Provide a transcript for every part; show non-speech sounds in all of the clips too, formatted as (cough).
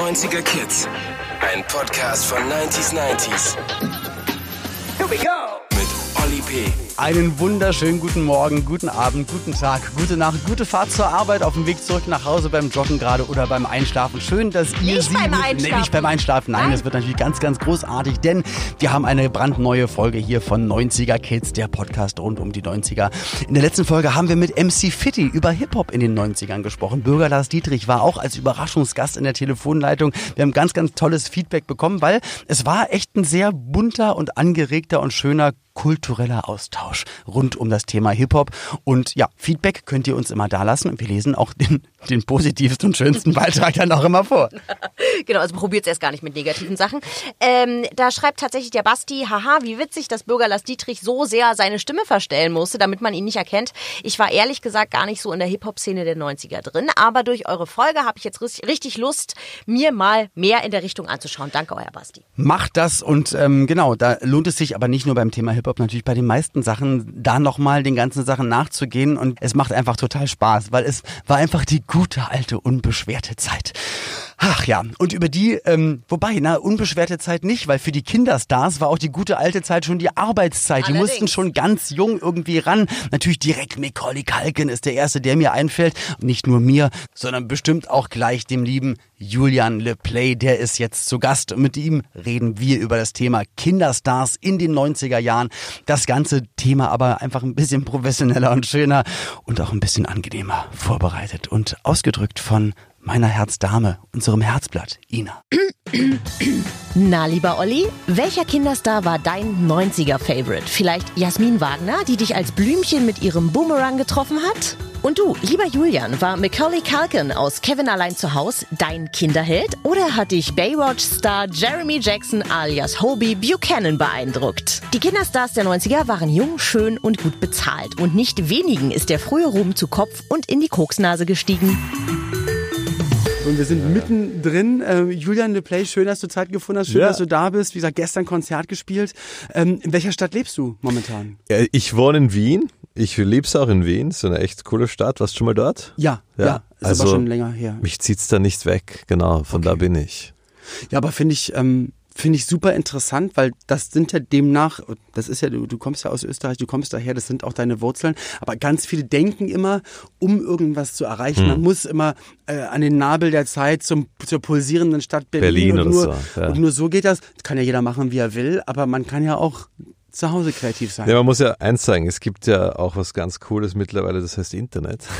90er Kids. Ein Podcast von 90s 90s. Here we go. Einen wunderschönen guten Morgen, guten Abend, guten Tag, gute Nacht, gute Fahrt zur Arbeit, auf dem Weg zurück nach Hause beim Joggen gerade oder beim Einschlafen. Schön, dass ihr Nicht sie beim Einschlafen. Nee, nicht beim Einschlafen. Nein, Nein. das wird natürlich ganz, ganz großartig, denn wir haben eine brandneue Folge hier von 90er Kids, der Podcast rund um die 90er. In der letzten Folge haben wir mit MC Fitty über Hip-Hop in den 90ern gesprochen. Bürger Lars Dietrich war auch als Überraschungsgast in der Telefonleitung. Wir haben ganz, ganz tolles Feedback bekommen, weil es war echt ein sehr bunter und angeregter und schöner kultureller Austausch rund um das Thema Hip-Hop. Und ja, Feedback könnt ihr uns immer da lassen und wir lesen auch den, den positivsten und schönsten Beitrag dann auch immer vor. (laughs) Genau, also probiert es erst gar nicht mit negativen Sachen. Ähm, da schreibt tatsächlich der Basti, haha, wie witzig, dass Bürger Lars Dietrich so sehr seine Stimme verstellen musste, damit man ihn nicht erkennt. Ich war ehrlich gesagt gar nicht so in der Hip-Hop-Szene der 90er drin, aber durch eure Folge habe ich jetzt richtig Lust, mir mal mehr in der Richtung anzuschauen. Danke, euer Basti. Macht das und ähm, genau, da lohnt es sich aber nicht nur beim Thema Hip-Hop, natürlich bei den meisten Sachen, da nochmal den ganzen Sachen nachzugehen und es macht einfach total Spaß, weil es war einfach die gute alte, unbeschwerte Zeit. Ach ja, und über die, ähm, wobei, na, unbeschwerte Zeit nicht, weil für die Kinderstars war auch die gute alte Zeit schon die Arbeitszeit. Die Allerdings. mussten schon ganz jung irgendwie ran. Natürlich direkt Macaulay Culkin ist der erste, der mir einfällt. Und nicht nur mir, sondern bestimmt auch gleich dem lieben Julian LePlay, der ist jetzt zu Gast. Und mit ihm reden wir über das Thema Kinderstars in den 90er Jahren. Das ganze Thema aber einfach ein bisschen professioneller und schöner und auch ein bisschen angenehmer vorbereitet und ausgedrückt von meiner Herzdame, unserem Herzblatt, Ina. Na, lieber Olli, welcher Kinderstar war dein 90er-Favorite? Vielleicht Jasmin Wagner, die dich als Blümchen mit ihrem Boomerang getroffen hat? Und du, lieber Julian, war Macaulay Culkin aus Kevin allein zu Haus dein Kinderheld? Oder hat dich Baywatch-Star Jeremy Jackson alias Hobie Buchanan beeindruckt? Die Kinderstars der 90er waren jung, schön und gut bezahlt. Und nicht wenigen ist der frühe Ruhm zu Kopf und in die Koksnase gestiegen. Und wir sind mittendrin. Äh, Julian LePlay, schön, dass du Zeit gefunden hast. Schön, Ja. dass du da bist. Wie gesagt, gestern Konzert gespielt. Ähm, in welcher Stadt lebst du momentan? Ja, Ich wohne in Wien. Ich lieb's auch in Wien. Ist eine echt coole Stadt. Warst du schon mal dort? Ja, ja. Ja, ist also- aber schon länger her. Mich zieht's da nicht weg. Genau, von da bin ich. Ja, aber finde ich, ähm, finde ich super interessant, weil das sind ja demnach, das ist ja, du, du kommst ja aus Österreich, du kommst daher, das sind auch deine Wurzeln, aber ganz viele denken immer, um irgendwas zu erreichen, Hm. man muss immer äh, an den Nabel der Zeit zum, zur pulsierenden Stadt Berlin, Berlin und, nur, so, ja. und nur so geht das. Das kann ja jeder machen, wie er will, aber man kann ja auch zu Hause kreativ sein. Ja, man muss ja eins sagen, es gibt ja auch was ganz Cooles mittlerweile, das heißt Internet. (laughs)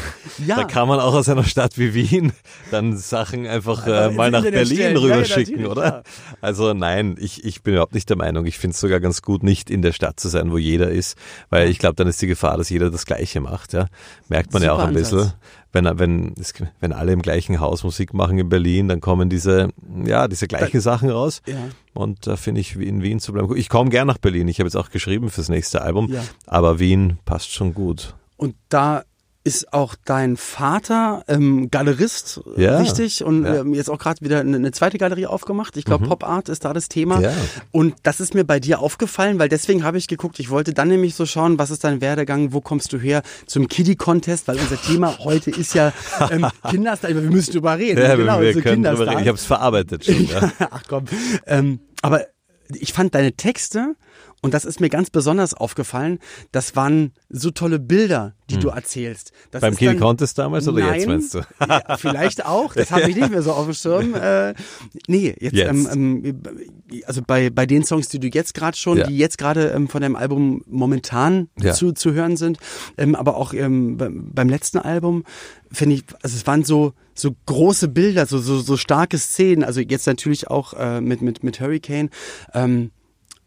Ja. Da kann man auch aus einer Stadt wie Wien dann Sachen einfach äh, mal nach Internet Berlin stellen. Ja, ja, rüberschicken, natürlich, oder? klar. Also nein, ich, ich bin überhaupt nicht der Meinung. Ich finde es sogar ganz gut, nicht in der Stadt zu sein, wo jeder ist, weil ich glaube, dann ist die Gefahr, dass jeder das Gleiche macht. Ja, Merkt man ja Super auch ein bisschen. Ansatz. Wenn, wenn, wenn alle im gleichen Haus Musik machen in Berlin, dann kommen diese, ja, diese gleichen Sachen raus. Ja. Und da finde ich, in Wien zu bleiben. Ich komme gern nach Berlin. Ich habe jetzt auch geschrieben fürs nächste Album. Ja. Aber Wien passt schon gut. Und da ist auch dein Vater ähm, Galerist, äh, Ja, richtig? Und ja. ähm, jetzt auch gerade wieder eine, eine zweite Galerie aufgemacht. Ich glaube, Pop Art ist da das Thema. Ja. Und das ist mir bei dir aufgefallen, weil deswegen habe ich geguckt, ich wollte dann nämlich so schauen, was ist dein Werdegang, wo kommst du her zum Kiddie-Contest, weil unser Thema heute ist ja ähm, (laughs) Kinderstar, wir müssen drüber reden. Ja, genau, wir so können drüber reden. Ich habe es verarbeitet schon. (laughs) Ja. Ach komm. Ähm, aber ich fand deine Texte, und das ist mir ganz besonders aufgefallen, das waren so tolle Bilder, die du erzählst. Das Hm. Beim dann- Contest damals oder Nein, jetzt meinst du? (laughs) Ja, vielleicht auch, das habe ich nicht mehr so auf dem Schirm. (laughs) Äh, nee, jetzt, Jetzt. Ähm, ähm, also bei, bei den Songs, die du jetzt gerade schon, Ja. die jetzt gerade ähm, von deinem Album momentan Ja. zu, zu hören sind, ähm, aber auch ähm, beim, beim letzten Album, finde ich, also es waren so, so große Bilder, so, so, so starke Szenen, also jetzt natürlich auch äh, mit, mit, mit Hurricane. Ähm,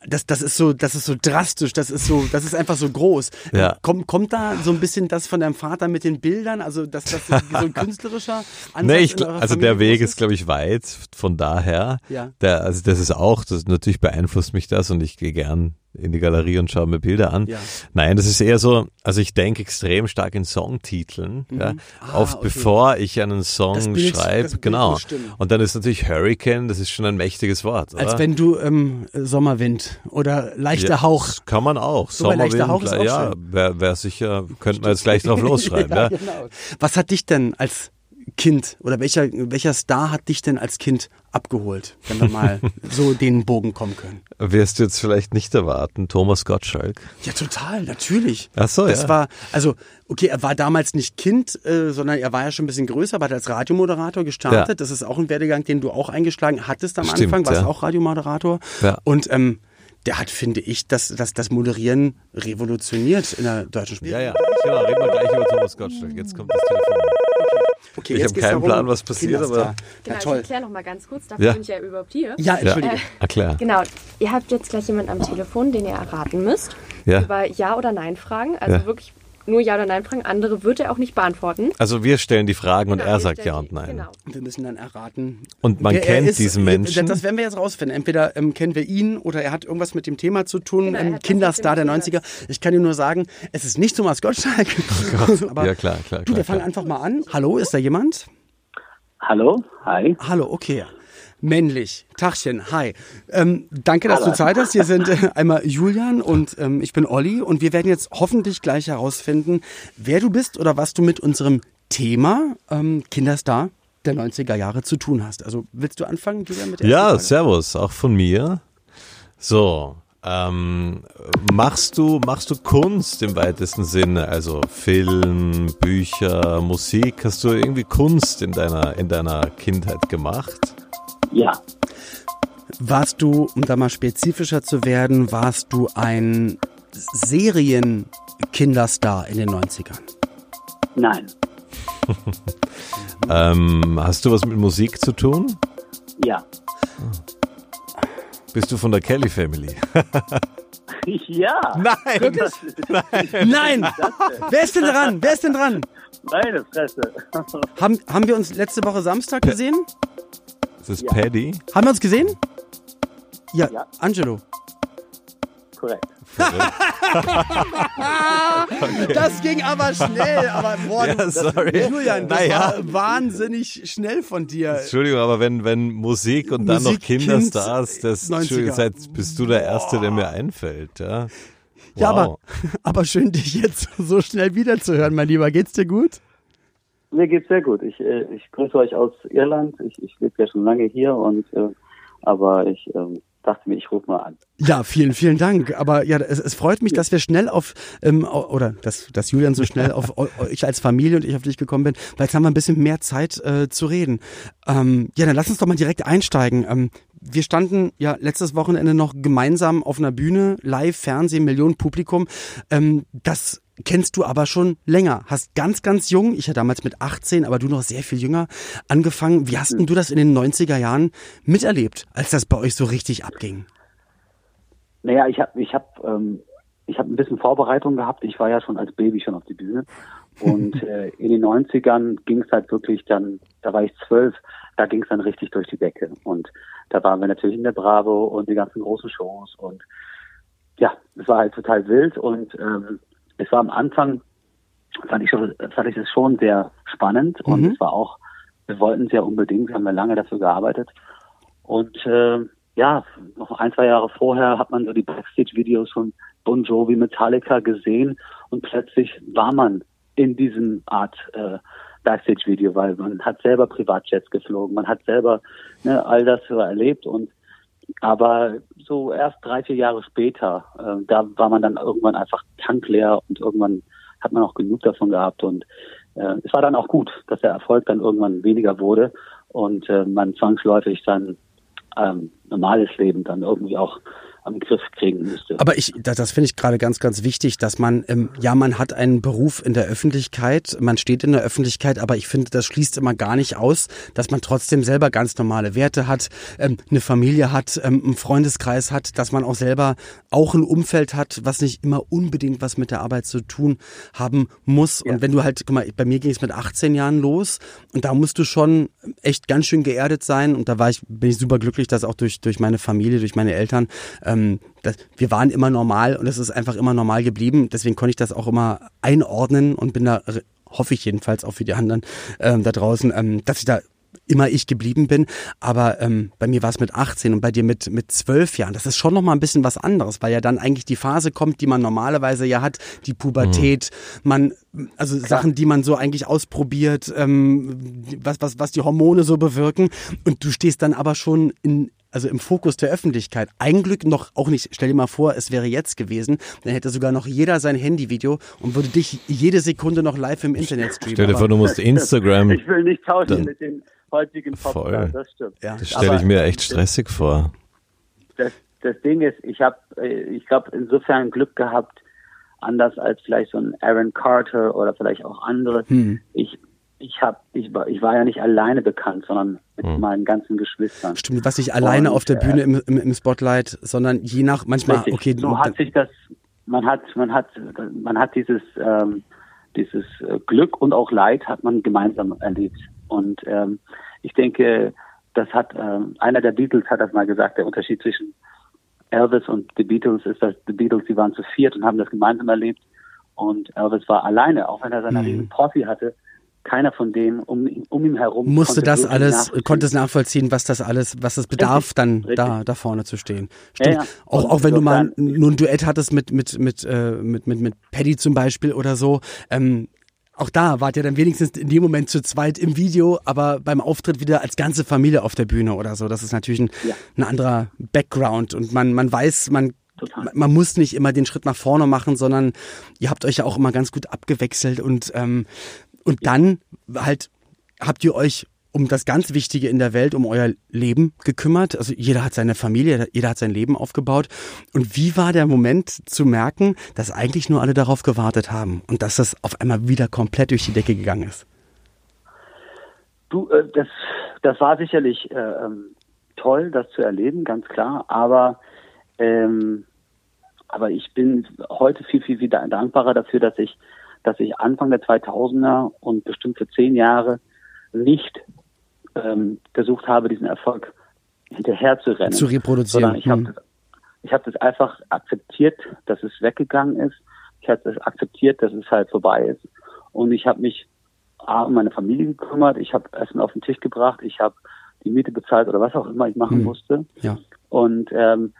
das, das ist so, das ist so drastisch, das ist so, das ist einfach so groß. Ja. Kommt, kommt da so ein bisschen das von deinem Vater mit den Bildern? Also, dass das so so ein (laughs) künstlerischer Ansatz Nee, ich, also der Weg groß ist, glaube ich, weit. Von daher, Ja. der, also das ist auch, das natürlich beeinflusst mich das und ich gehe gern in die Galerie und schaue mir Bilder an. Ja. Nein, das ist eher so, also ich denke extrem stark in Songtiteln, ja, Ah, oft okay. bevor ich einen Song Bild- schreibe, genau. Und dann ist natürlich Hurricane, das ist schon ein mächtiges Wort. Als oder? wenn du ähm, Sommerwind oder leichter Ja, Hauch. das Kann man auch. Sogar leichter Hauch ist auch ja, wäre wär sicher, könnte man jetzt gleich drauf losschreiben. (laughs) ja, genau. Was hat dich denn als Kind oder welcher, welcher Star hat dich denn als Kind abgeholt, wenn wir mal (laughs) so den Bogen kommen können? Wirst du jetzt vielleicht nicht erwarten, Thomas Gottschalk? Ja, total, natürlich. Ach so, das ja. war, also, okay, er war damals nicht Kind, äh, sondern er war ja schon ein bisschen größer, aber hat als Radiomoderator gestartet. Ja. Das ist auch ein Werdegang, den du auch eingeschlagen hattest am Stimmt, Anfang, warst ja. auch Radiomoderator. Ja. Und ähm, der hat, finde ich, das, das, das Moderieren revolutioniert in der deutschen Sprache. Ja, ja. Genau, reden wir gleich über Thomas Gottschalk. Jetzt kommt das Telefon. Okay, Ich jetzt hab geht's keinen darum, Plan, was passiert, aber- Ja, Genau, ich toll. erkläre noch mal ganz kurz, dafür Ja. bin ich ja überhaupt hier. Ja, Ja, entschuldige. erklär. Genau, ihr habt jetzt gleich jemanden am Telefon, den ihr erraten müsst. Ja. Über Ja- oder Nein-Fragen. Also Ja. wirklich nur Ja- oder Nein-Fragen. Andere wird er auch nicht beantworten. Also wir stellen die Fragen und Genau, er ihr sagt ja und nein. Genau. Wir müssen dann erraten. Und man wer er kennt ist. diesen Menschen. Das werden wir jetzt rausfinden. Entweder ähm, kennen wir ihn oder er hat irgendwas mit dem Thema zu tun. Genau, er ähm, Kinderstar der mit dem 90er. Ich kann dir nur sagen, es ist nicht Thomas (laughs) Gottschalk. (laughs) Aber ja, klar, klar. du, klar, wir fangen klar. einfach mal an. Hallo, ist da jemand? Hallo, hi. Hallo, okay. Männlich. Tachchen, hi. Ähm, danke, dass du Zeit hast. Hier sind äh, einmal Julian und ähm, ich bin Olli und wir werden jetzt hoffentlich gleich herausfinden, wer du bist oder was du mit unserem Thema ähm, Kinderstar der 90er Jahre zu tun hast. Also willst du anfangen, Julian, mit der Ja, Frage? servus, auch von mir. So, ähm, machst du machst du Kunst im weitesten Sinne, also Film, Bücher, Musik? Hast du irgendwie Kunst in deiner in deiner Kindheit gemacht? Ja, Warst du, um da mal spezifischer zu werden, warst du ein Serien-Kinderstar in den 90ern? nein, (laughs) Ähm, hast du was mit Musik zu tun? ja. Bist du von der Kelly Family? (laughs) Ja, Nein. Nein! Wer ist denn dran? Wer ist denn dran? meine Fresse. Haben, haben wir uns letzte Woche Samstag gesehen? Das ist Paddy. Haben wir uns gesehen? Ja, Ja. Angelo. Korrekt. (laughs) Das ging aber schnell, aber boah, Ja, sorry. Julian, das Naja. war wahnsinnig schnell von dir. Entschuldigung, aber wenn, wenn Musik und dann noch Musik, Kinderstars, Kind, das 90er. Entschuldigung, seit, bist du der Erste, der mir einfällt. Ja, Ja, aber, Wow. (laughs) aber schön, dich jetzt so schnell wiederzuhören, mein Lieber. Geht's dir gut? Mir geht's sehr gut. Ich, äh, ich grüße euch aus Irland. Ich, ich lebe ja schon lange hier und äh, aber ich ähm, dachte mir, ich rufe mal an. Ja, vielen, vielen Dank. Aber ja, es, es freut mich, dass wir schnell auf, ähm, oder dass, dass Julian so schnell auf eu- euch als Familie und ich auf dich gekommen bin, weil jetzt haben wir ein bisschen mehr Zeit äh, zu reden. Ähm, ja, dann lass uns doch mal direkt einsteigen. Ähm, wir standen ja letztes Wochenende noch gemeinsam auf einer Bühne, live, Fernsehen, Millionen Publikum. Ähm, das kennst du aber schon länger. Hast ganz, ganz jung, ich ja damals mit 18, aber du noch sehr viel jünger, angefangen. Wie hast denn du das in den 90er Jahren miterlebt, als das bei euch so richtig abging? Naja, ich habe ich hab, ähm, ich hab ein bisschen Vorbereitung gehabt. Ich war ja schon als Baby schon auf die Bühne. Und (laughs) äh, in den 90ern ging es halt wirklich dann, da war ich zwölf, da ging es dann richtig durch die Decke. Und da waren wir natürlich in der Bravo und die ganzen großen Shows. Und ja, es war halt total wild. Und ähm, es war am Anfang, fand ich, fand ich es schon sehr spannend. Und Mhm. es war auch, wir wollten es ja unbedingt, wir haben ja lange dafür gearbeitet. Und äh, ja, noch ein, zwei Jahre vorher hat man so die Backstage-Videos von Bon Jovi, Metallica gesehen und plötzlich war man in diesem Art äh, Backstage-Video, weil man hat selber Privatjets geflogen, man hat selber ne, all das so erlebt und aber so erst drei, vier Jahre später, äh, da war man dann irgendwann einfach tankleer und irgendwann hat man auch genug davon gehabt. Und äh, es war dann auch gut, dass der Erfolg dann irgendwann weniger wurde und äh, man zwangsläufig sein ähm, normales Leben dann irgendwie auch am Griff kriegen müsste. Aber ich, das, das finde ich gerade ganz, ganz wichtig, dass man, ähm, ja, man hat einen Beruf in der Öffentlichkeit, man steht in der Öffentlichkeit, aber ich finde, das schließt immer gar nicht aus, dass man trotzdem selber ganz normale Werte hat, ähm, eine Familie hat, ähm, einen Freundeskreis hat, dass man auch selber auch ein Umfeld hat, was nicht immer unbedingt was mit der Arbeit zu tun haben muss. Und wenn du halt, guck mal, bei mir ging es mit 18 Jahren los und da musst du schon echt ganz schön geerdet sein und da war ich, bin ich super glücklich, dass auch durch, durch meine Familie, durch meine Eltern, ähm, das, wir waren immer normal und es ist einfach immer normal geblieben. Deswegen konnte ich das auch immer einordnen und bin da, hoffe ich jedenfalls auch für die anderen ähm, da draußen, ähm, dass ich da immer ich geblieben bin. Aber ähm, bei mir war es mit 18 und bei dir mit, mit 12 Jahren. Das ist schon nochmal ein bisschen was anderes, weil ja dann eigentlich die Phase kommt, die man normalerweise ja hat, die Pubertät, mhm. man, also Klar. Sachen, die man so eigentlich ausprobiert, ähm, was, was, was die Hormone so bewirken. Und du stehst dann aber schon in also im Fokus der Öffentlichkeit. Ein Glück noch auch nicht, stell dir mal vor, es wäre jetzt gewesen, dann hätte sogar noch jeder sein Handyvideo und würde dich jede Sekunde noch live im Internet streamen. Stell dir vor, du musst (laughs) Instagram. Ich will nicht tauschen mit den heutigen Voll. das stimmt. Ja, das stelle ich mir echt stressig vor. Das, das Ding ist, ich habe, ich glaube, insofern Glück gehabt, anders als vielleicht so ein Aaron Carter oder vielleicht auch andere. Hm. Ich ich habe, ich war, ich war ja nicht alleine bekannt, sondern mit hm. meinen ganzen Geschwistern. Stimmt, was nicht alleine und, auf der Bühne im, im, im, Spotlight, sondern je nach, manchmal, richtig. okay. So hat sich das, man hat, man hat, man hat dieses, ähm, dieses äh, Glück und auch Leid hat man gemeinsam erlebt. Und ähm, ich denke, das hat, ähm, einer der Beatles hat das mal gesagt, der Unterschied zwischen Elvis und The Beatles ist, dass The Beatles, die waren zu viert und haben das gemeinsam erlebt. Und Elvis war alleine, auch wenn er seine mhm. riesen Posse hatte, keiner von denen um, um ihn herum musste das alles, konnte es nachvollziehen, was das alles, was es bedarf, richtig, dann richtig. da da vorne zu stehen. Stimmt. Ja, ja. Auch, auch wenn du mal nur ein Duett hattest mit mit mit äh, mit mit mit Paddy zum Beispiel oder so. Ähm, auch da wart ihr dann wenigstens in dem Moment zu zweit im Video, aber beim Auftritt wieder als ganze Familie auf der Bühne oder so. Das ist natürlich ein, ja. ein anderer Background und man man weiß, man Total. Man muss nicht immer den Schritt nach vorne machen, sondern ihr habt euch ja auch immer ganz gut abgewechselt und ähm, und dann halt habt ihr euch um das ganz Wichtige in der Welt, um euer Leben gekümmert. Also jeder hat seine Familie, jeder hat sein Leben aufgebaut. Und wie war der Moment zu merken, dass eigentlich nur alle darauf gewartet haben und dass das auf einmal wieder komplett durch die Decke gegangen ist? Du, äh, das, das war sicherlich äh, ähm, toll, das zu erleben, ganz klar. Aber ähm, aber ich bin heute viel, viel wieder dankbarer dafür, dass ich dass ich Anfang der 2000er und bestimmt für zehn Jahre nicht ähm, versucht habe, diesen Erfolg hinterher zu rennen. Zu reproduzieren. Sondern ich habe hm. hab das einfach akzeptiert, dass es weggegangen ist. Ich habe das akzeptiert, dass es halt vorbei ist. Und ich habe mich A, um meine Familie gekümmert. Ich habe Essen auf den Tisch gebracht. Ich habe die Miete bezahlt oder was auch immer ich machen hm. musste. Ja. Und ähm,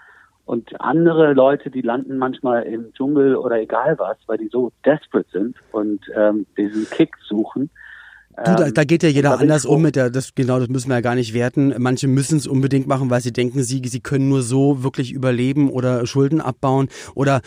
und andere Leute, die landen manchmal im Dschungel oder egal was, weil die so desperate sind und ähm, diesen Kick suchen. Du, da, da geht ja jeder anders um mit der, das, genau, das müssen wir ja gar nicht werten. Manche müssen es unbedingt machen, weil sie denken, sie, sie können nur so wirklich überleben oder Schulden abbauen oder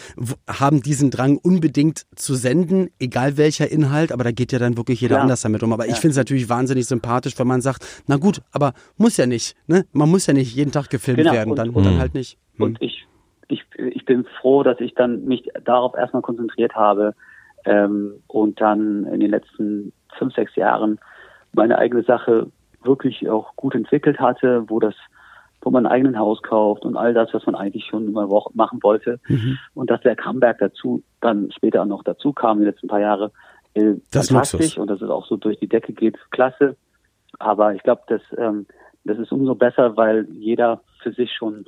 haben diesen Drang unbedingt zu senden, egal welcher Inhalt, aber da geht ja dann wirklich jeder ja. anders damit um. Aber ja. ich finde es natürlich wahnsinnig sympathisch, wenn man sagt, na gut, aber muss ja nicht, ne? Man muss ja nicht jeden Tag gefilmt genau. werden, und, dann, und dann halt nicht. Und hm. ich, ich, ich bin froh, dass ich dann mich darauf erstmal konzentriert habe ähm, und dann in den letzten fünf, sechs Jahren meine eigene Sache wirklich auch gut entwickelt hatte, wo das wo man ein eigenen Haus kauft und all das, was man eigentlich schon immer machen wollte. Mhm. Und dass der Comeback dazu dann später auch noch dazu kam, die letzten paar Jahre, äh, das fantastisch und dass es auch so durch die Decke geht, klasse. Aber ich glaube, das, ähm, das ist umso besser, weil jeder für sich schon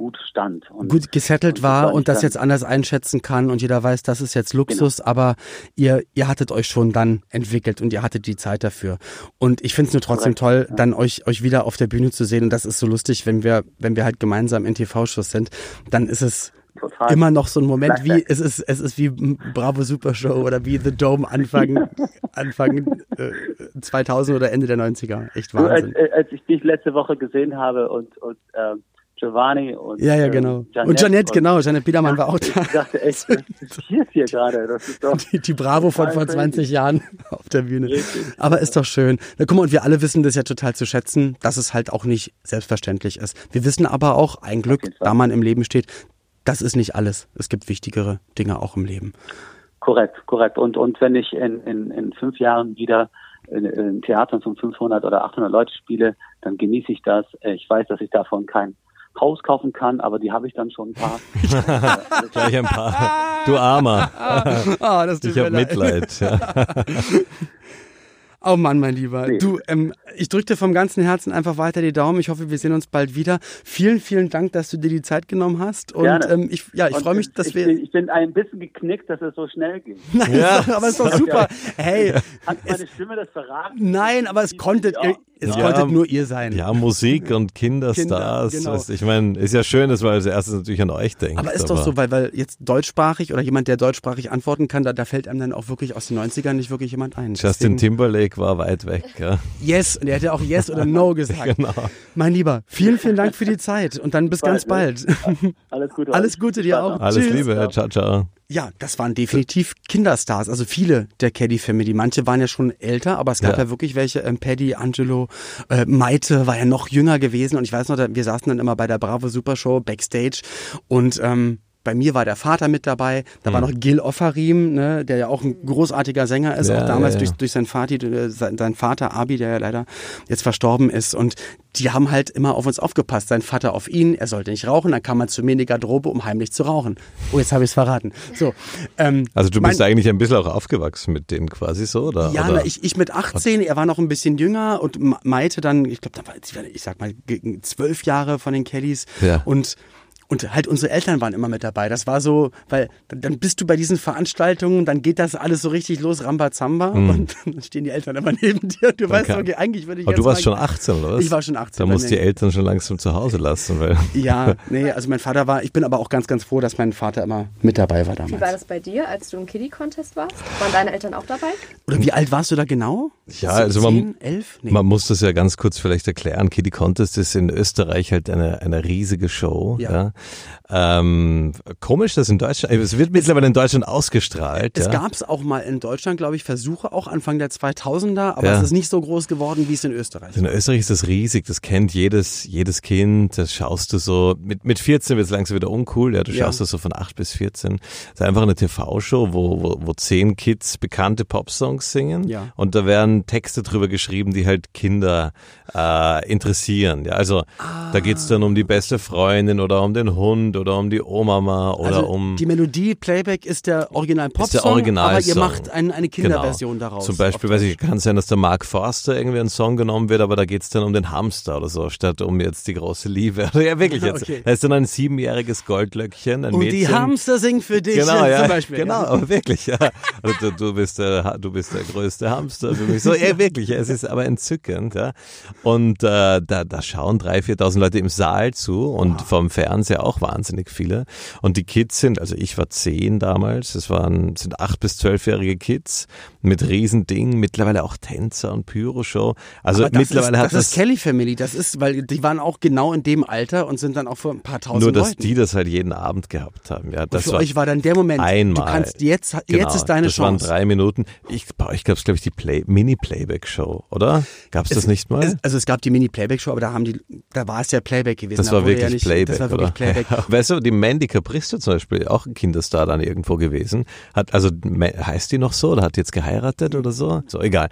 gut stand. Und, gut gesettelt und war und das jetzt anders einschätzen kann und jeder weiß, das ist jetzt Luxus, genau. aber ihr, ihr hattet euch schon dann entwickelt und ihr hattet die Zeit dafür. Und ich finde es nur trotzdem Korrekt, toll, ja. dann euch, euch wieder auf der Bühne zu sehen und das ist so lustig, wenn wir, wenn wir halt gemeinsam in TV-Shows sind, dann ist es Total. immer noch so ein Moment wie es ist es ist wie Bravo Super Show oder wie The Dome Anfang (laughs) Anfang äh, 2000 oder Ende der 90er echt Wahnsinn. Als, als ich dich letzte Woche gesehen habe und und ähm, Giovanni und Ja, ja, ähm, genau. Janet und Janette, genau. Janette Biedermann war auch (laughs) da. Ich dachte echt, was passiert hier gerade? Das ist doch die, die Bravo von vor 20 Jahren (laughs) auf der Bühne. Richtig. Aber ist doch schön. Na guck mal, und wir alle wissen das ja total zu schätzen, dass es halt auch nicht selbstverständlich ist. Wir wissen aber auch, ein Glück, da man im Leben steht, das ist nicht alles. Es gibt wichtigere Dinge auch im Leben. Korrekt, korrekt. Und, und wenn ich in, in, in fünf Jahren wieder in, in Theatern von 500 oder 800 Leute spiele, dann genieße ich das. Ich weiß, dass ich davon kein Haus kaufen kann, aber die habe ich dann schon ein paar. (laughs) Gleich ein paar. Du Armer. oh, (laughs) das ich habe Mitleid. Ja. (laughs) Oh Mann, mein Lieber. Nee. Du, ähm, ich drücke dir vom ganzen Herzen einfach weiter die Daumen. Ich hoffe, wir sehen uns bald wieder. Vielen, vielen Dank, dass du dir die Zeit genommen hast. Und Gerne. ähm, ich, ja, ich freue mich, dass ich wir. Bin, ich bin ein bisschen geknickt, dass es so schnell ging. Nein, ja. aber es ist doch super. Hey. Hat meine Stimme das verraten? Nein, aber es konnte. Ihr, Es Ja, konntet nur ihr sein. Ja, Musik und Kinderstars. Kinder, genau. Ich meine, ist ja schön, dass man als erstes natürlich an euch denkt. Aber ist doch so, weil, weil jetzt deutschsprachig oder jemand, der deutschsprachig antworten kann, da, da fällt einem dann auch wirklich aus den 90ern nicht wirklich jemand ein. Justin Deswegen- Timberlake war weit weg. Ja. Yes, und er hätte auch Yes oder No gesagt. (laughs) Genau. Mein Lieber, vielen, vielen Dank für die Zeit und dann bis ganz bald. Alles Gute. (laughs) Alles Gute dir auch. Alles Tschüss. Liebe. Ciao, ciao. Ja, das waren definitiv Kinderstars, also viele der Caddy Family. Manche waren ja schon älter, aber es gab ja, Ja. wirklich welche, ähm, Paddy, Angelo, äh, Maite war ja noch jünger gewesen und ich weiß noch, wir saßen dann immer bei der Bravo Super Show Backstage und ähm, bei mir war der Vater mit dabei, da war noch Gil Offarim, ne, der ja auch ein großartiger Sänger ist, Hm. Ja, auch damals ja, ja. durch, durch sein, Vati, äh, sein, Vater Abi, der ja leider jetzt verstorben ist und die haben halt immer auf uns aufgepasst, sein Vater auf ihn, er sollte nicht rauchen, dann kam man zu mir in die Garderobe, um heimlich zu rauchen. Oh, jetzt habe ich es verraten. So, ähm, Also du bist mein- eigentlich ein bisschen auch aufgewachsen mit denen quasi so, oder? ja, oder? ich, ich mit 18, er war noch ein bisschen jünger und Ma- Maite dann, ich glaube, da war, ich sag mal, gegen zwölf Jahre von den Kellys Ja. und und halt unsere Eltern waren immer mit dabei. Das war so, weil dann bist du bei diesen Veranstaltungen, dann geht das alles so richtig los, Rambazamba und dann stehen die Eltern immer neben dir und du weißt, kann- okay, eigentlich würde ich Aber jetzt du warst mal- schon 18, oder was? Ich war schon 18 Da musst die Eltern schon langsam zu Hause lassen, weil Ja, (laughs) nee, also mein Vater war, ich bin aber auch ganz, ganz froh, dass mein Vater immer mit dabei war Wie war damals. das bei dir, als du im Kiddie-Contest warst? Waren deine Eltern auch dabei? Oder wie alt warst du da genau? Ja, also man- Zehn, elf? Nee. Man muss das ja ganz kurz vielleicht erklären. Kitty Contest ist in Österreich halt eine, eine riesige Show. Ja. Ja. Ähm, komisch, dass in Deutschland, es wird mittlerweile in Deutschland ausgestrahlt. Es ja. gab es auch mal in Deutschland, glaube ich, Versuche, auch Anfang der 2000er, aber Ja. es ist nicht so groß geworden, wie es in Österreich In Österreich ist das riesig, das kennt jedes, jedes Kind, das schaust du so, mit, mit 14 wird es langsam wieder uncool, ja, du Ja. schaust das so von 8 bis 14. Das ist einfach eine TV-Show, wo, wo, wo zehn Kids bekannte Popsongs singen Ja. und da werden Texte drüber geschrieben, die halt Kinder äh, interessieren. Ja, also da geht's dann um die beste Freundin oder um den Hund oder um die Oma oder also um die Melodie, Playback ist der Original Popsong, ist der Original aber ihr macht ein, eine Kinderversion genau. daraus. Zum Beispiel, weiß ich, kann sein, dass der Mark Forster irgendwie ein Song genommen wird, aber da geht's dann um den Hamster oder so, statt um jetzt die große Liebe. (laughs) ja, wirklich jetzt. Okay. Da ist dann ein siebenjähriges Goldlöckchen, ein Und Mädchen. die Hamster singt für dich Genau, ja, zum Beispiel. genau, Ja. aber wirklich, ja. Also du, du bist der, du bist der größte Hamster für mich. So, ja, wirklich, ja, es ist aber entzückend, ja. Und äh, da, da schauen drei, viertausend Leute im Saal zu und vom Fernseher auch wahnsinnig viele. Und die Kids sind, also ich war zehn damals, es waren, sind acht bis zwölfjährige Kids mit Riesending, mittlerweile auch Tänzer und Pyroshow. Also das mittlerweile ist, hat das ist Kelly Family, das ist, weil die waren auch genau in dem Alter und sind dann auch vor ein paar tausend nur, dass Leuten. die das halt jeden Abend gehabt haben. Ja, und das für war euch war dann der Moment, einmal. du kannst jetzt, Genau, jetzt ist deine das Chance. waren drei Minuten. Ich, bei euch gab es, glaube ich, die Play Mini-Playback-Show, oder? Gab es das nicht mal? Es, also es gab die Mini-Playback-Show, aber da haben die, da war es ja Playback gewesen. das da war wirklich ja nicht, Playback, Das war wirklich oder? Playback. Ja. (laughs) Weißt du, die Mandy Capristo zum Beispiel, auch ein Kinderstar dann irgendwo gewesen, hat, also heißt die noch so oder hat jetzt geheiratet oder so? So, egal.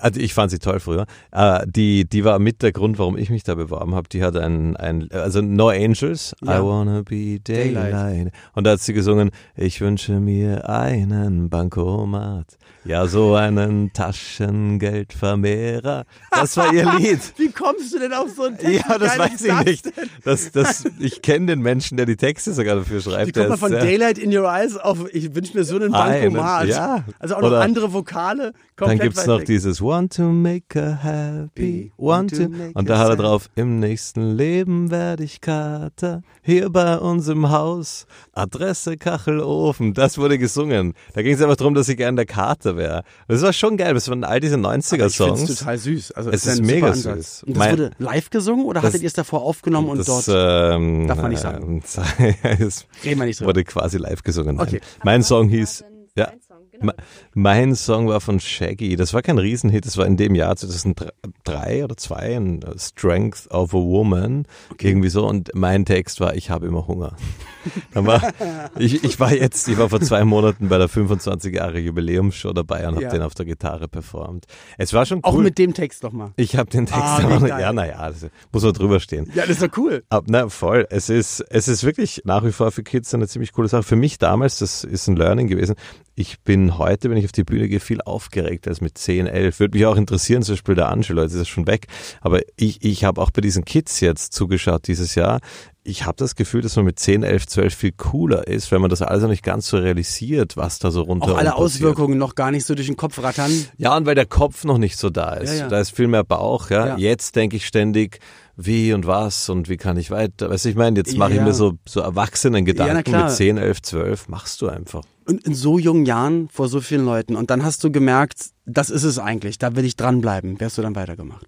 Also ich fand sie toll früher. Äh, die, die war mit der Grund, warum ich mich da beworben habe. Die hat ein, ein also No Angels, Ja. I wanna be daylight. Daylight. Und da hat sie gesungen, ich wünsche mir einen Bankomat. Ja, so einen Taschengeldvermehrer. Das war ihr Lied. Wie kommst du denn auf so einen Text? Ja, das weiß ich nicht. Das, das, ich kenne den Menschen, der die Texte sogar dafür schreibt. Wie Der kommt man ist von Daylight in Your Eyes auf, ich wünsche mir so einen Einen, Bankomat. ja. Also auch noch Oder- andere Vokale. Dann gibt's weit noch weg. dieses Want to make her happy, want to. Und da hat er drauf, im nächsten Leben werde ich Kater, hier bei uns im Haus, Adresse Kachelofen. Das wurde gesungen. Da ging es einfach darum, dass ich gern der Kater wäre. Das war schon geil. Das waren all diese Ich finde 90er-Songs. es total süß. Also Es ist mega Ansatz. süß. Und das Mein- wurde live gesungen oder Das- hattet ihr es davor aufgenommen und das, dort ähm, Darf man nicht sagen. (laughs) es reden wir nicht drüber? wurde quasi live gesungen. Okay. Mein Song hieß, ja, Song? Genau. Mein Song war von Shaggy. Das war kein Riesenhit. Das war in dem Jahr 2003 oder 2 ein äh, Strength of a Woman. Irgendwie so. Und mein Text war, ich habe immer Hunger. (laughs) War, ich, ich war jetzt, ich war vor zwei Monaten bei der 25 Jahre Jubiläumsshow dabei und habe Ja. den auf der Gitarre performt. Es war schon Auch cool. mit dem Text nochmal. ich habe den Text Ah, noch, ja, naja, muss man drüber stehen. Ja, das ist doch cool. Ab, na, voll. Es ist, es ist wirklich nach wie vor für Kids eine ziemlich coole Sache. Für mich damals, das ist ein Learning gewesen. Ich bin heute, wenn ich auf die Bühne gehe, viel aufgeregter als mit 10, 11. Würde mich auch interessieren, zum Beispiel der Angelo, jetzt ist schon weg. Aber ich, ich habe auch bei diesen Kids jetzt zugeschaut dieses Jahr. ich habe das Gefühl, dass man mit 10, 11, 12 viel cooler ist, wenn man das alles noch nicht ganz so realisiert, was da so runter Auch alle. Auswirkungen noch gar nicht so durch den Kopf rattern. Ja, und weil der Kopf noch nicht so da ist. Ja, ja. Da ist viel mehr Bauch. Ja. Ja. Jetzt denke ich ständig, wie und was und wie kann ich weiter. Weißt du, ich meine, jetzt mache ich mir so, so erwachsenen Gedanken mit 10, 11, 12. Machst du einfach. Und in so jungen Jahren vor so vielen Leuten. Und dann hast du gemerkt, das ist es eigentlich, da will ich dranbleiben. Wärst du dann weitergemacht?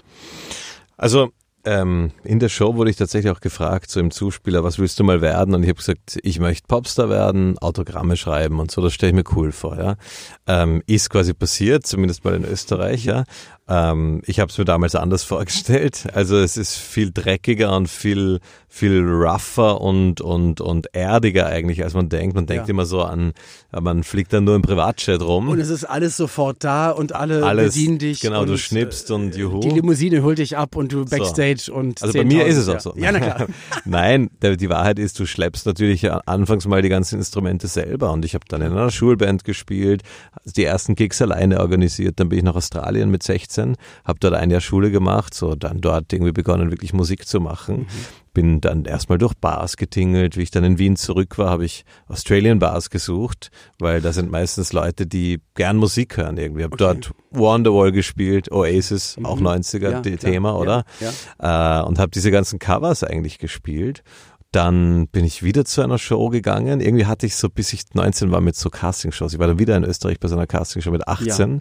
Also ähm, in der Show wurde ich tatsächlich auch gefragt, so im Zuspieler, was willst du mal werden? Und ich habe gesagt, ich möchte Popstar werden, Autogramme schreiben und so, das stelle ich mir cool vor. Ja, ähm, Ist quasi passiert, zumindest mal in Österreich. Ja, ähm, Ich habe es mir damals anders (laughs) vorgestellt. Also es ist viel dreckiger und viel, viel rougher und, und, und erdiger eigentlich, als man denkt. Man denkt Ja. immer so an, man fliegt dann nur im Privatjet rum. Und es ist alles sofort da und alle Alles, bedienen dich. genau, und, du schnippst und juhu. Die Limousine holt dich ab und du backstage und Also bei mir 10.000, ist es auch so. Ja, na klar. (laughs) Nein, die Wahrheit ist, du schleppst natürlich anfangs mal die ganzen Instrumente selber und ich habe dann in einer Schulband gespielt, die ersten Gigs alleine organisiert, dann bin ich nach Australien mit 16, habe dort ein Jahr Schule gemacht, so dann dort irgendwie begonnen, wirklich Musik zu machen. Bin dann erstmal durch Bars getingelt. Wie ich dann in Wien zurück war, habe ich Australian Bars gesucht, weil da sind meistens Leute, die gern Musik hören irgendwie. Habe dort Wonderwall gespielt, Oasis, auch 90er Mhm. Ja, klar. Thema, oder? Ja, äh, und habe diese ganzen Covers eigentlich gespielt. Dann bin ich wieder zu einer Show gegangen. Irgendwie hatte ich so, bis ich 19 war, mit so Castingshows. Ich war dann wieder in Österreich bei so einer Castingshow mit 18.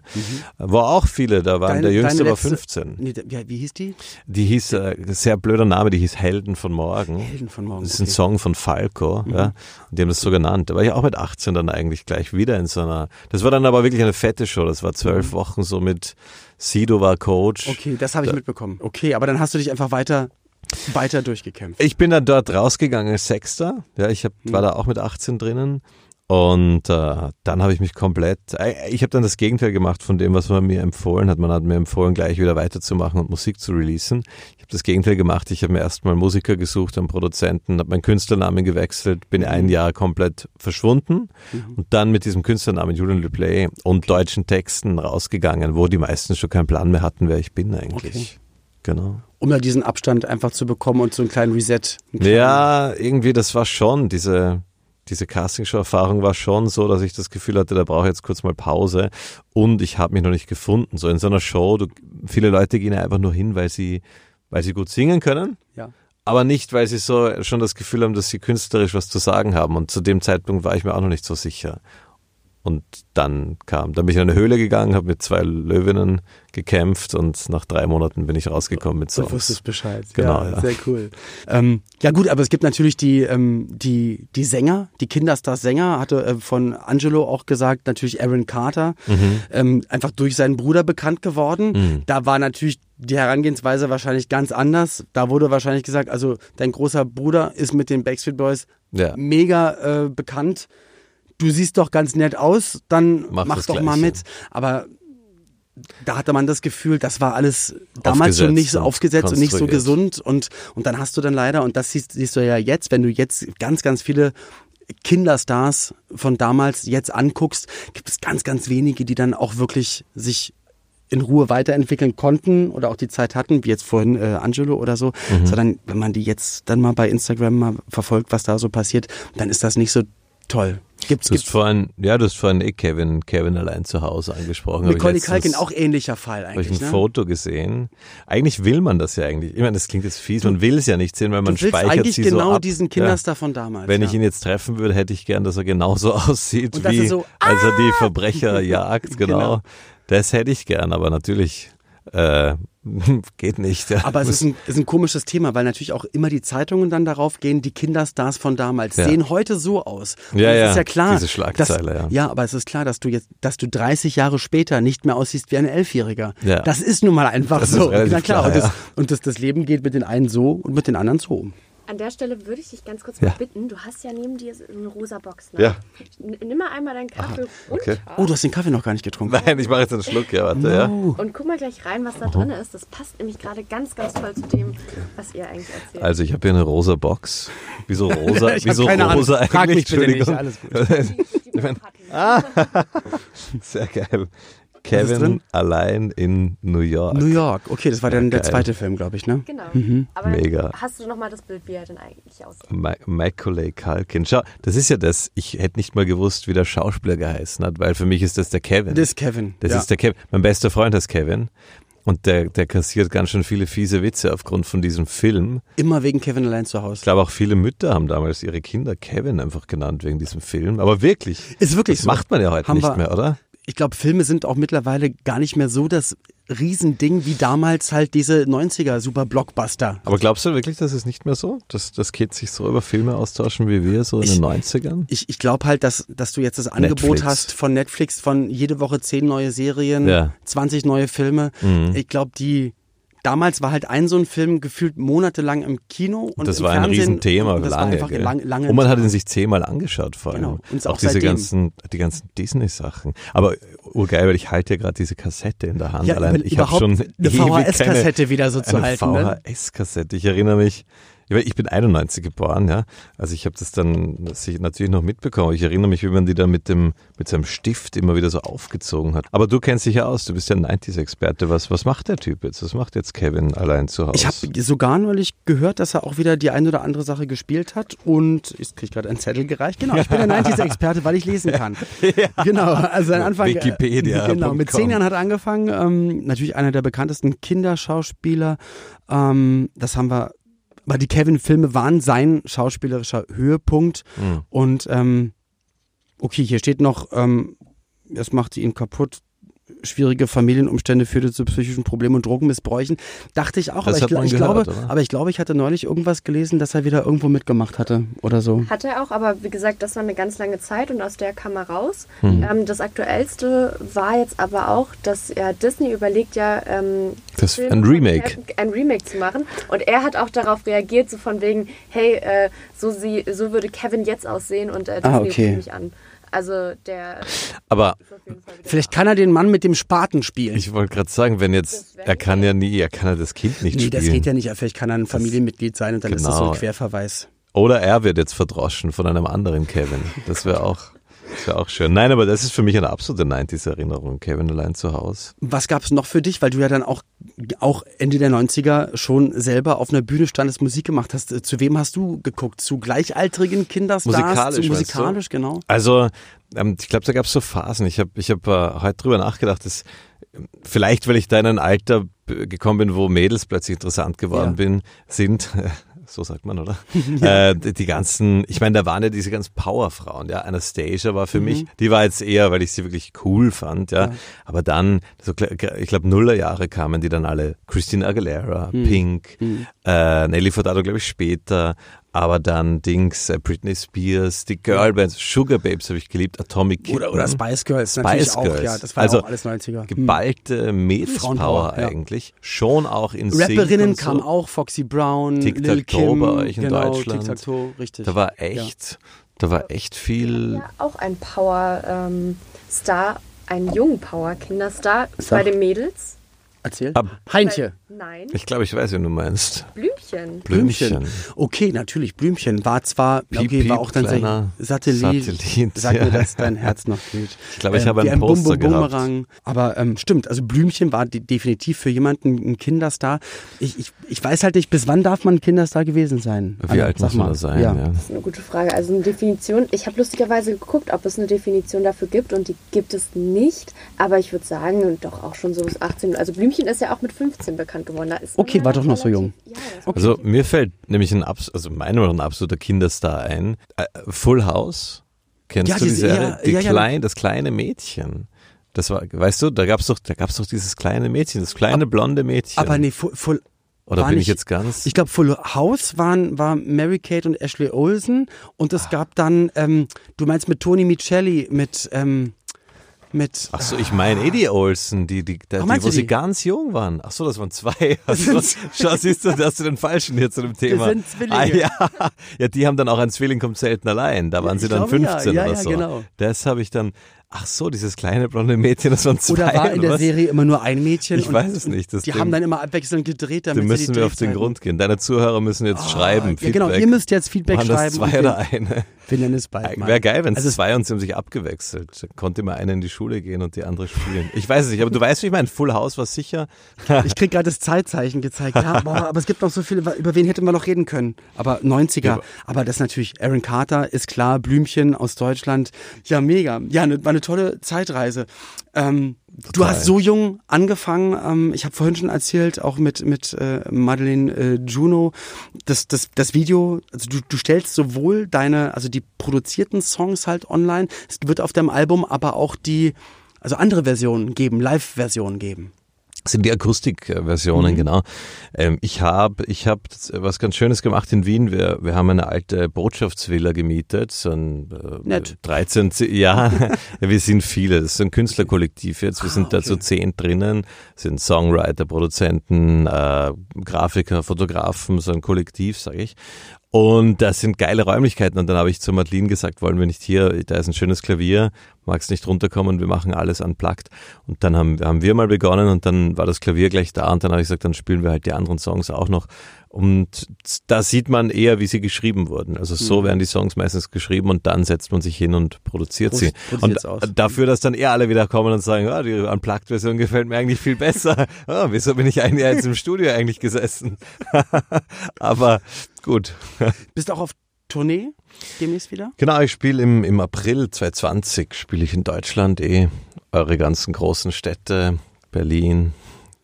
War auch viele, da waren Deine- der Jüngste war letzte- 15. Nee, wie, wie hieß die? Die hieß, äh, sehr blöder Name, die hieß Helden von Morgen. Helden von morgen. Das ist ein okay. Mhm. Song von Falco, ja. Und die haben das so genannt. Da war ich auch mit 18 dann eigentlich gleich wieder in so einer, das war dann aber wirklich eine fette Show. Das war zwölf Wochen so mit Sido war Coach. Mhm. Okay, das habe ich mitbekommen. Okay, aber dann hast du dich einfach weiter, weiter durchgekämpft. Ich bin dann dort rausgegangen als Sechster. Ja, ich hab, war da auch mit 18 drinnen. Und äh, dann habe ich mich komplett, äh, ich habe dann das Gegenteil gemacht von dem, was man mir empfohlen hat. Man hat mir empfohlen, gleich wieder weiterzumachen und Musik zu releasen. Ich habe das Gegenteil gemacht. Ich habe mir erstmal Musiker gesucht, einen Produzenten, habe meinen Künstlernamen gewechselt, bin ein Jahr komplett verschwunden und dann mit diesem Künstlernamen Julian LePlay und deutschen Texten rausgegangen, wo die meisten schon keinen Plan mehr hatten, wer ich bin eigentlich. Okay. Genau. Um da diesen Abstand einfach zu bekommen und so einen kleinen Reset. einen kleinen- Ja, irgendwie, das war schon, diese, diese Castingshow-Erfahrung war schon so, dass ich das Gefühl hatte, da brauche ich jetzt kurz mal Pause und ich habe mich noch nicht gefunden. So in so einer Show, du, viele Leute gehen ja einfach nur hin, weil sie, weil sie gut singen können, Ja. aber nicht, weil sie so schon das Gefühl haben, dass sie künstlerisch was zu sagen haben. Und zu dem Zeitpunkt war ich mir auch noch nicht so sicher. Und dann kam, dann bin ich in eine Höhle gegangen, habe mit zwei Löwinnen gekämpft und nach drei Monaten bin ich rausgekommen mit Du Songs. wusstest Bescheid. Genau, ja, ja. Sehr cool. Ähm, ja gut, aber es gibt natürlich die, ähm, die, die Sänger, die Kinderstars-Sänger, hatte äh, von Angelo auch gesagt, natürlich Aaron Carter, Mhm. ähm, einfach durch seinen Bruder bekannt geworden. Da war natürlich die Herangehensweise wahrscheinlich ganz anders. Da wurde wahrscheinlich gesagt, also dein großer Bruder ist mit den Backstreet Boys Ja. mega äh, bekannt. Du siehst doch ganz nett aus, dann Mach mach, doch mal mit. Aber da hatte man das Gefühl, das war alles damals schon nicht so und aufgesetzt und nicht so gesund. Und, und dann hast du dann leider, und das siehst, siehst du ja jetzt, wenn du jetzt ganz, ganz viele Kinderstars von damals jetzt anguckst, gibt es ganz, ganz wenige, die dann auch wirklich sich in Ruhe weiterentwickeln konnten oder auch die Zeit hatten, wie jetzt vorhin äh, Angelo oder so, Mhm. sondern wenn man die jetzt dann mal bei Instagram mal verfolgt, was da so passiert, dann ist das nicht so toll. Gibt's, Du hast gibt's vorhin, ja, du hast vorhin eh Kevin, Kevin allein zu Hause angesprochen. Letztens- Culkin auch ähnlicher Fall Habe ich eigentlich. ein Ne? Foto gesehen. Eigentlich will man das ja eigentlich. Ich meine, das klingt jetzt fies, man will es ja nicht sehen, weil man du speichert eigentlich sie genau so ab. diesen Kinderstar von damals. Wenn ja. ich ihn jetzt treffen würde, hätte ich gern, dass er genauso (laughs) aussieht, wie er so, als er die Verbrecher (laughs) jagt. Genau. Genau. Das hätte ich gern, aber natürlich äh, (laughs) geht nicht. Ja. Aber es ist ein, ist ein komisches Thema, weil natürlich auch immer die Zeitungen dann darauf gehen, die Kinderstars von damals Ja. sehen heute so aus. Und Ja, ja, ist ja klar. diese Schlagzeile, dass, ja. Ja, aber es ist klar, dass du jetzt, dass du 30 Jahre später nicht mehr aussiehst wie ein Elfjähriger. Ja. Das ist nun mal einfach Das so. Na klar. klar, und das, ja. und das, das Leben geht mit den einen so und mit den anderen so. An der Stelle würde ich dich ganz kurz Ja. mal bitten, du hast ja neben dir so eine rosa Box. Ne? Ja. Nimm mal einmal deinen Kaffee okay. runter Oh, du hast den Kaffee noch gar nicht getrunken. Nein, ich mache jetzt einen Schluck, ja, warte, ja. und guck mal gleich rein, was da drin ist. Das passt nämlich gerade ganz, ganz toll zu dem, was ihr eigentlich erzählt. Also ich habe hier eine rosa Box. Wieso rosa? (laughs) Wieso keine Ahnung. rosa eigentlich? Frag mich bitte nicht, Entschuldigung. alles gut. (laughs) (laughs) Sehr geil. Kevin drin? allein in New York. New York. Okay, das war dann der Geil. zweite Film, glaube ich, ne? Genau. Mhm. Aber Mega. hast du noch mal das Bild, wie er denn eigentlich aussieht? Ma Macaulay Culkin. Schau, das ist ja das, ich hätte nicht mal gewusst, wie der Schauspieler geheißen hat, weil für mich ist das der Kevin. Das ist Kevin. Das ja. ist der Kevin. Mein bester Freund heißt Kevin. Und der, der kassiert ganz schön viele fiese Witze aufgrund von diesem Film. Immer wegen Kevin allein zu Ich Hause. glaube auch viele Mütter haben damals ihre Kinder Kevin einfach genannt wegen diesem Film. Aber wirklich. Ist wirklich das so. macht man ja heute Haben nicht wir- mehr, oder? Ich glaube, Filme sind auch mittlerweile gar nicht mehr so das Riesending wie damals halt diese 90er Super Blockbuster. Aber glaubst du wirklich, das ist nicht mehr so? Dass, dass Kids sich so über Filme austauschen wie wir so in Ich- den 90ern? Ich, ich glaube halt, dass, dass du jetzt das Angebot Netflix. hast von Netflix von jede Woche zehn neue Serien, Ja. Mhm. 20 neue Filme. Ich glaube, die damals war halt ein so ein Film gefühlt monatelang im Kino und das war ein Fernsehen. Riesenthema, das lange. War lang, lange und man hat ihn sich zehnmal angeschaut vor allem. Genau. Und auch, auch diese ganzen, die ganzen Disney-Sachen. Aber urgeil, weil ich halte ja gerade diese Kassette in der Hand. Ja, Allein, ich habe schon eine VHS-Kassette wieder so zu eine halten, ne? VHS-Kassette. Ich erinnere mich, ich bin 91 geboren, ja. Also ich habe das dann sich natürlich noch mitbekommen. Ich erinnere mich, wie man die dann mit dem mit seinem Stift immer wieder so aufgezogen hat. Aber du kennst dich ja aus, du bist ja ein 90s-Experte. Was, was macht der Typ jetzt? Was macht jetzt Kevin allein zu Hause? Ich habe sogar neulich gehört, dass er auch wieder die ein oder andere Sache gespielt hat und ich kriege gerade einenZettel gereicht. Genau, ich bin der (laughs) 90s-Experte, weil ich lesen kann. (laughs) Genau, also sein Anfang. Wikipedia. Genau, mit zehn Jahren hat er angefangen. Ähm, natürlich einer der bekanntesten Kinderschauspieler. Ähm, das haben wir. Aber die Kevin-Filme waren sein schauspielerischer Höhepunkt. Mhm. Und ähm, okay, hier steht noch, ähm, das machte ihn kaputt. Schwierige Familienumstände führte zu psychischen Problemen und Drogenmissbräuchen. Dachte ich auch, Das aber ich, gehört, glaube, oder? aber ich glaube, ich hatte neulich irgendwas gelesen, dass er wieder irgendwo mitgemacht hatte oder so. Hat er auch, aber wie gesagt, das war eine ganz lange Zeit und aus der kam er raus. Hm. Ähm, das aktuellste war jetzt aber auch, dass ja, Disney überlegt ja, ähm, Das- Filme ein Remake. Ein Remake zu machen. Und er hat auch darauf reagiert, so von wegen, hey, äh, so, sie, so würde Kevin jetzt aussehen und äh, Disney Ah, okay. mich an. Also der Aber Vielleicht kann er den Mann mit dem Spaten spielen. ich wollte gerade sagen, wenn jetzt, er kann ja nie, er kann ja das Kind nicht nee, spielen. das geht ja nicht. Vielleicht kann er ein Familienmitglied sein und dann ist das so ein Genau. Querverweis. Oder er wird jetzt verdroschen von einem anderen Kevin. Das wäre auch, das wäre auch schön. Nein, aber das ist für mich eine absolute 90s-Erinnerung. Kevin allein zu Hause. Was gab es noch für dich, weil du ja dann auch, auch Ende der 90er schon selber auf einer Bühne standest, Musik gemacht hast. Zu wem hast du geguckt? Zu gleichaltrigen Kinderstars? Musikalisch, Zu musikalisch, genau. Also, ähm, ich glaube, da gab es so Phasen. Ich habe ich hab, äh, heute drüber nachgedacht, dass ähm, vielleicht, weil ich da in ein Alter b- gekommen bin, wo Mädels plötzlich interessant geworden Ja. bin, sind, (laughs) so sagt man, oder? (laughs) äh, die, ganzen, ich meine, da waren ja diese ganzen Powerfrauen, ja. Anastasia war für Mhm. mich, die war jetzt eher, weil ich sie wirklich cool fand, ja. Aber dann, so, ich glaube, Nullerjahre kamen die dann alle, Christina Aguilera, Mhm. Pink, äh, Nelly Furtado, glaube ich, später. Aber dann Dings, äh, Britney Spears, die Girlbands, Sugar Babes habe ich geliebt, Atomic Kitten. Oder, oder Spice Girls natürlich Spice auch, Girls. ja. Das war also auch alles 90er. Hm. geballte Mädelspower ja. eigentlich. Schon auch in Rapperinnen so. kamen auch, Foxy Brown, Tic Lil Tac Toe Kim, bei euch in genau, Deutschland. Tic Tac Toe, richtig. Da war echt, da war echt viel. ja auch ein Power-Star, ein jungen Power-Kinderstar bei den Mädels. Erzähl. Ab- Heintje. Nein, Ich glaube, ich weiß, wen du meinst. Blümchen. Blümchen. Okay, natürlich. Blümchen war zwar, okay, Piep, war auch dann kleiner Satellit. Satellit, Sag ja. mir, dass dein Herz noch glüht. Ich glaube, ich habe wie ein Bum Poster Bum. Bumerang. Aber ähm, stimmt, also Blümchen war de definitiv für jemanden ein Kinderstar. Ich, ich, ich weiß halt nicht, bis wann darf man ein Kinderstar gewesen sein? Wie Anna, alt sag muss man mal. da sein? Ja. Ja. Das ist eine gute Frage. Also eine Definition, ich habe lustigerweise geguckt, ob es eine Definition dafür gibt und die gibt es nicht. Aber ich würde sagen, doch auch schon so bis 18. Also Blümchen ist ja auch mit 15 bekannt geworden. Okay, war doch noch so jung. Ja, Okay. Also mir fällt nämlich ein, abs also nach ein absoluter Kinderstar ein. Äh, Full House. Kennst Ja, du die diese- Serie? ja, die ja, ja. klein, das kleine Mädchen. Das war, weißt du, da gab's doch, da gab's doch dieses kleine Mädchen, das kleine blonde Mädchen. Aber nee, Full, Full Oder war bin nicht, ich jetzt ganz? Ich glaube, Full House waren, war Mary Kate und Ashley Olsen und Ah. es gab dann, ähm, du meinst mit Toni Micelli, mit, ähm, mit, Ach so, ich meine Eddie Olsen, die, die, die, Ach, die meinst wo sie die? ganz jung waren. Ach so, das waren zwei. (laughs) Also, schau, siehst du, da hast du den falschen hier zu dem Thema. sind Zwillinge. Ah, ja. ja, die haben dann auch ein Zwilling kommt selten allein. Da waren sie ich dann glaube, ja. 15 Ja, oder ja, so. genau. Das habe ich dann. Ach so, dieses kleine blonde Mädchen, das waren zwei. Oder war in der was? Serie immer nur ein Mädchen? Ich weiß es nicht. Das die Ding- haben dann immer abwechselnd gedreht, damit Dem sie die müssen wir auf den Drehzeiten- Grund gehen. Deine Zuhörer müssen jetzt schreiben. Ja, genau, ihr müsst jetzt Feedback Waren das schreiben. zwei und oder wir, eine? wir nennen es bald mal. Wäre geil, wenn es Also es- zwei und sie haben sich abgewechselt. Dann konnte immer einer in die Schule gehen und die andere spielen. Ich weiß es nicht, aber du weißt, wie ich meine, Full House war sicher. (laughs) Ich krieg gerade das Zeitzeichen gezeigt. Ja, boah, aber es gibt noch so viele, über wen hätten wir noch reden können? Aber 90er. Ja. Aber das natürlich, Aaron Carter ist klar, Blümchen aus Deutschland. Ja, mega. Ja, ne, war eine tolle Zeitreise. Ähm, du hast so jung angefangen. Ähm, ich habe vorhin schon erzählt, auch mit mit äh, Madeleine äh, Juno, das das das Video. Also du du stellst sowohl deine, also die produzierten Songs halt online. Es wird auf deinem Album aber auch die also andere Versionen geben, Live-Versionen geben. Das sind die Akustikversionen, genau. Ähm, ich habe ich hab was ganz Schönes gemacht in Wien. Wir, wir haben eine alte Botschaftsvilla gemietet. So ein äh, Nett. 13, ja, (laughs) wir sind viele. Das ist ein Künstlerkollektiv jetzt. Wir sind da okay. so zehn drinnen. Sind Songwriter, Produzenten, äh, Grafiker, Fotografen, so ein Kollektiv, sage ich. Und das sind geile Räumlichkeiten. Und dann habe ich zu Madeline gesagt, wollen wir nicht hier, da ist ein schönes Klavier, magst nicht runterkommen, wir machen alles unplugged. Und dann haben, haben wir mal begonnen und dann war das Klavier gleich da und dann habe ich gesagt, dann spielen wir halt die anderen Songs auch noch. Und da sieht man eher, wie sie geschrieben wurden. Also so werden die Songs meistens geschrieben und dann setzt man sich hin und produziert sie. Produziert's Und dafür, dass dann eher alle wieder kommen und sagen, ah, die Unplugged-Version gefällt mir eigentlich viel besser. (laughs) Ah, wieso bin ich Jahr jetzt im Studio eigentlich gesessen? (laughs) Aber gut. (laughs) Bist du auch auf Tournee demnächst wieder? Genau, ich spiele im, im April 2020, spiele ich in Deutschland eh eure ganzen großen Städte, Berlin,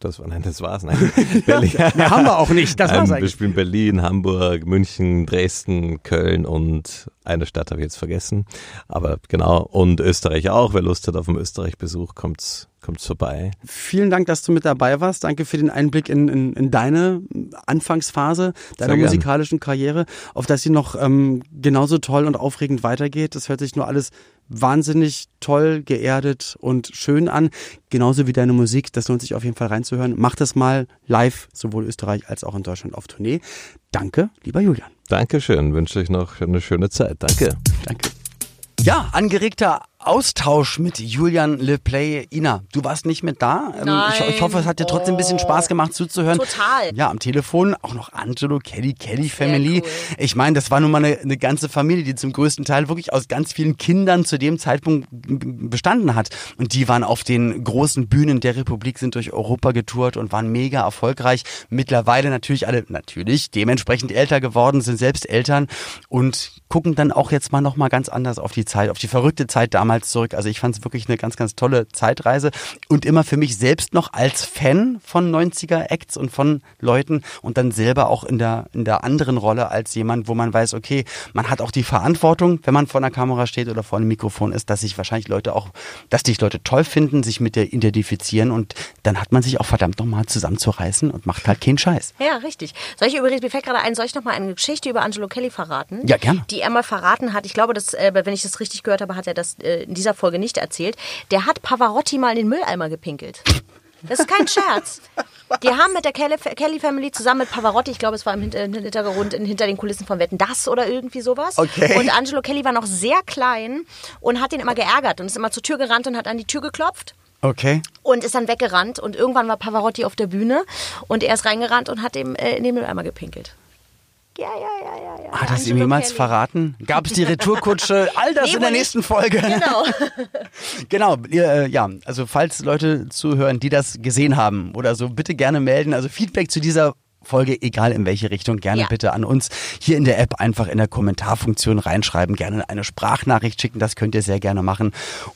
das war, nein, das war's, nein. (laughs) Berlin. Mehr haben wir auch nicht, das war's Ähm, wir eigentlich. spielen Berlin, Hamburg, München, Dresden, Köln und eine Stadt habe ich jetzt vergessen. Aber genau, und Österreich auch. Wer Lust hat auf einen Österreich-Besuch, kommt's, kommt's vorbei. Vielen Dank, dass du mit dabei warst. Danke für den Einblick in, in, in deine Anfangsphase deiner musikalischen Karriere, auf dass sie noch ähm, genauso toll und aufregend weitergeht. Das hört sich nur alles wahnsinnig toll, geerdet und schön an. Genauso wie deine Musik. Das lohnt sich auf jeden Fall reinzuhören. Mach das mal live, sowohl Österreich als auch in Deutschland auf Tournee. Danke, lieber Julian. Dankeschön, wünsche euch noch eine schöne Zeit. Danke. Danke. Ja, angeregter Austausch mit Julian Le Play. Ina, du warst nicht mit da. Ähm, Nein. Ich, ich hoffe, es hat dir trotzdem ein bisschen Oh. Spaß gemacht zuzuhören. Total. Ja, am Telefon auch noch Angelo, Kelly, Kelly Family. cool. Ich meine, das war nun mal eine, eine ganze Familie, die zum größten Teil wirklich aus ganz vielen Kindern zu dem Zeitpunkt bestanden hat. Und die waren auf den großen Bühnen der Republik, sind durch Europa getourt und waren mega erfolgreich. Mittlerweile natürlich alle, natürlich, dementsprechend älter geworden, sind selbst Eltern und gucken dann auch jetzt mal nochmal ganz anders auf die Zeit, auf die verrückte Zeit damals zurück. Also ich fand es wirklich eine ganz, ganz tolle Zeitreise und immer für mich selbst noch als Fan von 90er-Acts und von Leuten und dann selber auch in der, in der anderen Rolle als jemand, wo man weiß, okay, man hat auch die Verantwortung, wenn man vor einer Kamera steht oder vor einem Mikrofon ist, dass sich wahrscheinlich Leute auch, dass dich Leute toll finden, sich mit dir identifizieren und dann hat man sich auch verdammt nochmal zusammenzureißen und macht halt keinen Scheiß. Ja, richtig. Soll ich übrigens, mir fällt gerade ein, soll ich noch mal eine Geschichte über Angelo Kelly verraten? Ja, gerne. Die er mal verraten hat. Ich glaube, dass, äh, wenn ich das richtig gehört habe, hat er das äh, in dieser Folge nicht erzählt. Der hat Pavarotti mal in den Mülleimer gepinkelt. Das ist kein Scherz. (laughs) Die haben mit der Kelly, Family zusammen mit Pavarotti, ich glaube, es war im Hinter- im Hintergrund, in- hinter den Kulissen von Wetten Das oder irgendwie sowas. Okay. Und Angelo Kelly war noch sehr klein und hat ihn immer geärgert und ist immer zur Tür gerannt und hat an die Tür geklopft Okay. und ist dann weggerannt und irgendwann war Pavarotti auf der Bühne und er ist reingerannt und hat ihm äh, in den Mülleimer gepinkelt. Ja, ja, ja, ja, ja. Hat das ihm jemals verraten? Gab es die Retourkutsche? (laughs) All das Nee, in der nächsten. Folge. Genau. (laughs) (laughs) Genau, ihr, äh, ja, also falls Leute zuhören, die das gesehen haben oder so, bitte gerne melden. Also Feedback zu dieser Folge, egal in welche Richtung, gerne Ja. bitte an uns hier in der App einfach in der Kommentarfunktion reinschreiben, gerne eine Sprachnachricht schicken, das könnt ihr sehr gerne machen.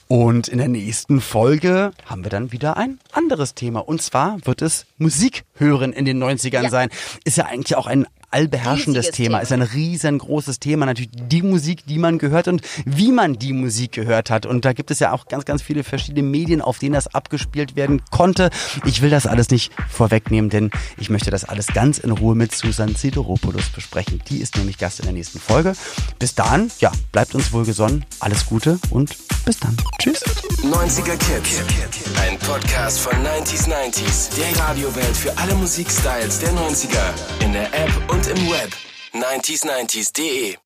Und in der nächsten Folge haben wir dann wieder ein anderes Thema. Und zwar wird es Musik hören in den 90ern Ja. sein. Ist ja eigentlich auch ein allbeherrschendes Riesiges Thema, Thema. ist ein riesengroßes Thema. Natürlich die Musik, die man gehört und wie man die Musik gehört hat. Und da gibt es ja auch ganz, ganz viele verschiedene Medien, auf denen das abgespielt werden konnte. Ich will das alles nicht vorwegnehmen, denn ich möchte das alles ganz in Ruhe mit Susan Sideropoulos besprechen. Die ist nämlich Gast in der nächsten Folge. Bis dahin, ja, bleibt uns wohlgesonnen. Alles Gute und bis dann. Tschüss. 90er Kids. Ein Podcast von 90s 90s. Der Radiowelt für alle Musikstyles der 90er. In der App und im Web. 90s90s.de